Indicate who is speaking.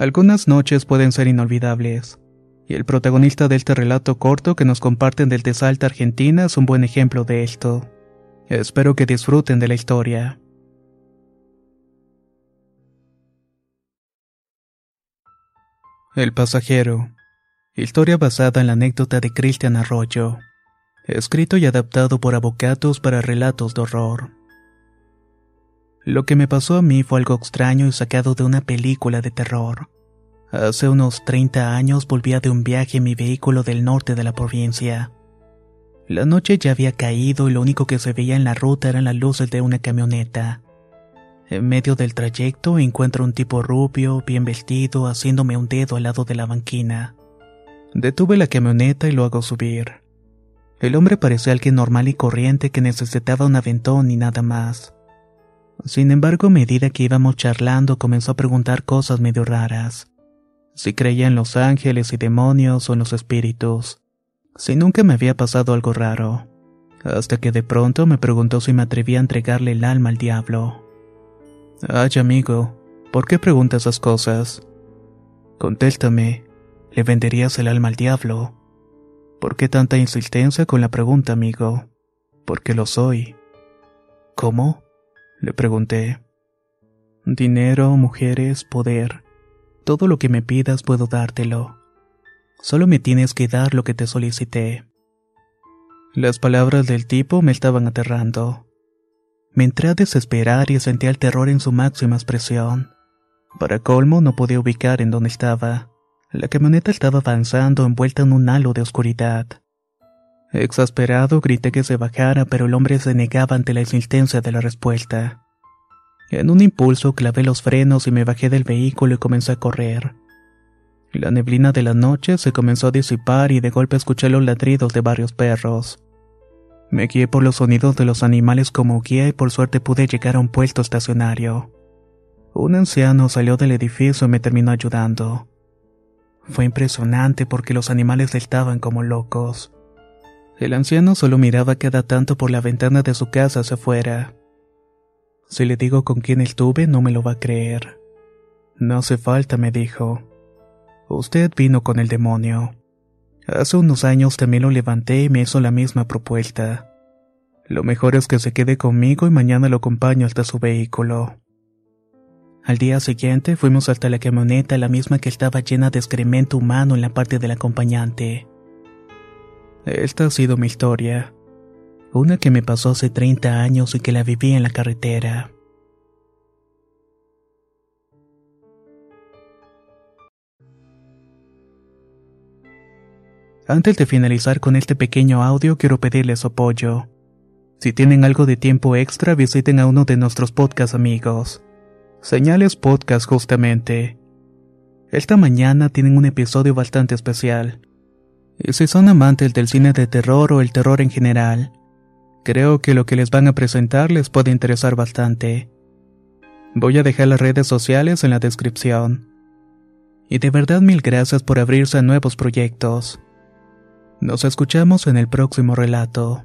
Speaker 1: Algunas noches pueden ser inolvidables, y el protagonista de este relato corto que nos comparten del de Salta, Argentina, es un buen ejemplo de esto. Espero que disfruten de la historia. El pasajero. Historia basada en la anécdota de Cristian Arroyo. Escrito y adaptado por Avocatos para relatos de horror. Lo que me pasó a mí fue algo extraño y sacado de una película de terror. Hace unos 30 años volvía de un viaje en mi vehículo del norte de la provincia. La noche ya había caído y lo único que se veía en la ruta eran las luces de una camioneta. En medio del trayecto encuentro un tipo rubio, bien vestido, haciéndome un dedo al lado de la banquina. Detuve la camioneta y lo hago subir. El hombre parecía alguien normal y corriente que necesitaba un aventón y nada más. Sin embargo, a medida que íbamos charlando, comenzó a preguntar cosas medio raras. Si creía en los ángeles y demonios o en los espíritus. Si nunca me había pasado algo raro. Hasta que de pronto me preguntó si me atrevía a entregarle el alma al diablo. Ay, amigo, ¿por qué preguntas esas cosas? Contéstame, ¿le venderías el alma al diablo? ¿Por qué tanta insistencia con la pregunta, amigo? Porque lo soy. ¿Cómo? Le pregunté. Dinero, mujeres, poder. Todo lo que me pidas puedo dártelo. Solo me tienes que dar lo que te solicité. Las palabras del tipo me estaban aterrando. Me entré a desesperar y sentí el terror en su máxima expresión. Para colmo no podía ubicar en dónde estaba. La camioneta estaba avanzando envuelta en un halo de oscuridad. Exasperado grité que se bajara, pero el hombre se negaba ante la insistencia de la respuesta. En un impulso clavé los frenos y me bajé del vehículo y comencé a correr. La neblina de la noche se comenzó a disipar y de golpe escuché los ladridos de varios perros. Me guié por los sonidos de los animales como guía y por suerte pude llegar a un puesto estacionario. Un anciano salió del edificio y me terminó ayudando. Fue impresionante porque los animales estaban como locos. El anciano solo miraba cada tanto por la ventana de su casa hacia afuera. Si le digo con quién estuve, no me lo va a creer. No hace falta, me dijo. Usted vino con el demonio. Hace unos años también lo levanté y me hizo la misma propuesta. Lo mejor es que se quede conmigo y mañana lo acompaño hasta su vehículo. Al día siguiente fuimos hasta la camioneta, la misma que estaba llena de excremento humano en la parte del acompañante. Esta ha sido mi historia. Una que me pasó hace 30 años y que la viví en la carretera. Antes de finalizar con este pequeño audio, quiero pedirles apoyo. Si tienen algo de tiempo extra, visiten a uno de nuestros podcast amigos. Señales Podcast justamente. Esta mañana tienen un episodio bastante especial. Si son amantes del cine de terror o el terror en general, creo que lo que les van a presentar les puede interesar bastante. Voy a dejar las redes sociales en la descripción. Y de verdad mil gracias por abrirse a nuevos proyectos. Nos escuchamos en el próximo relato.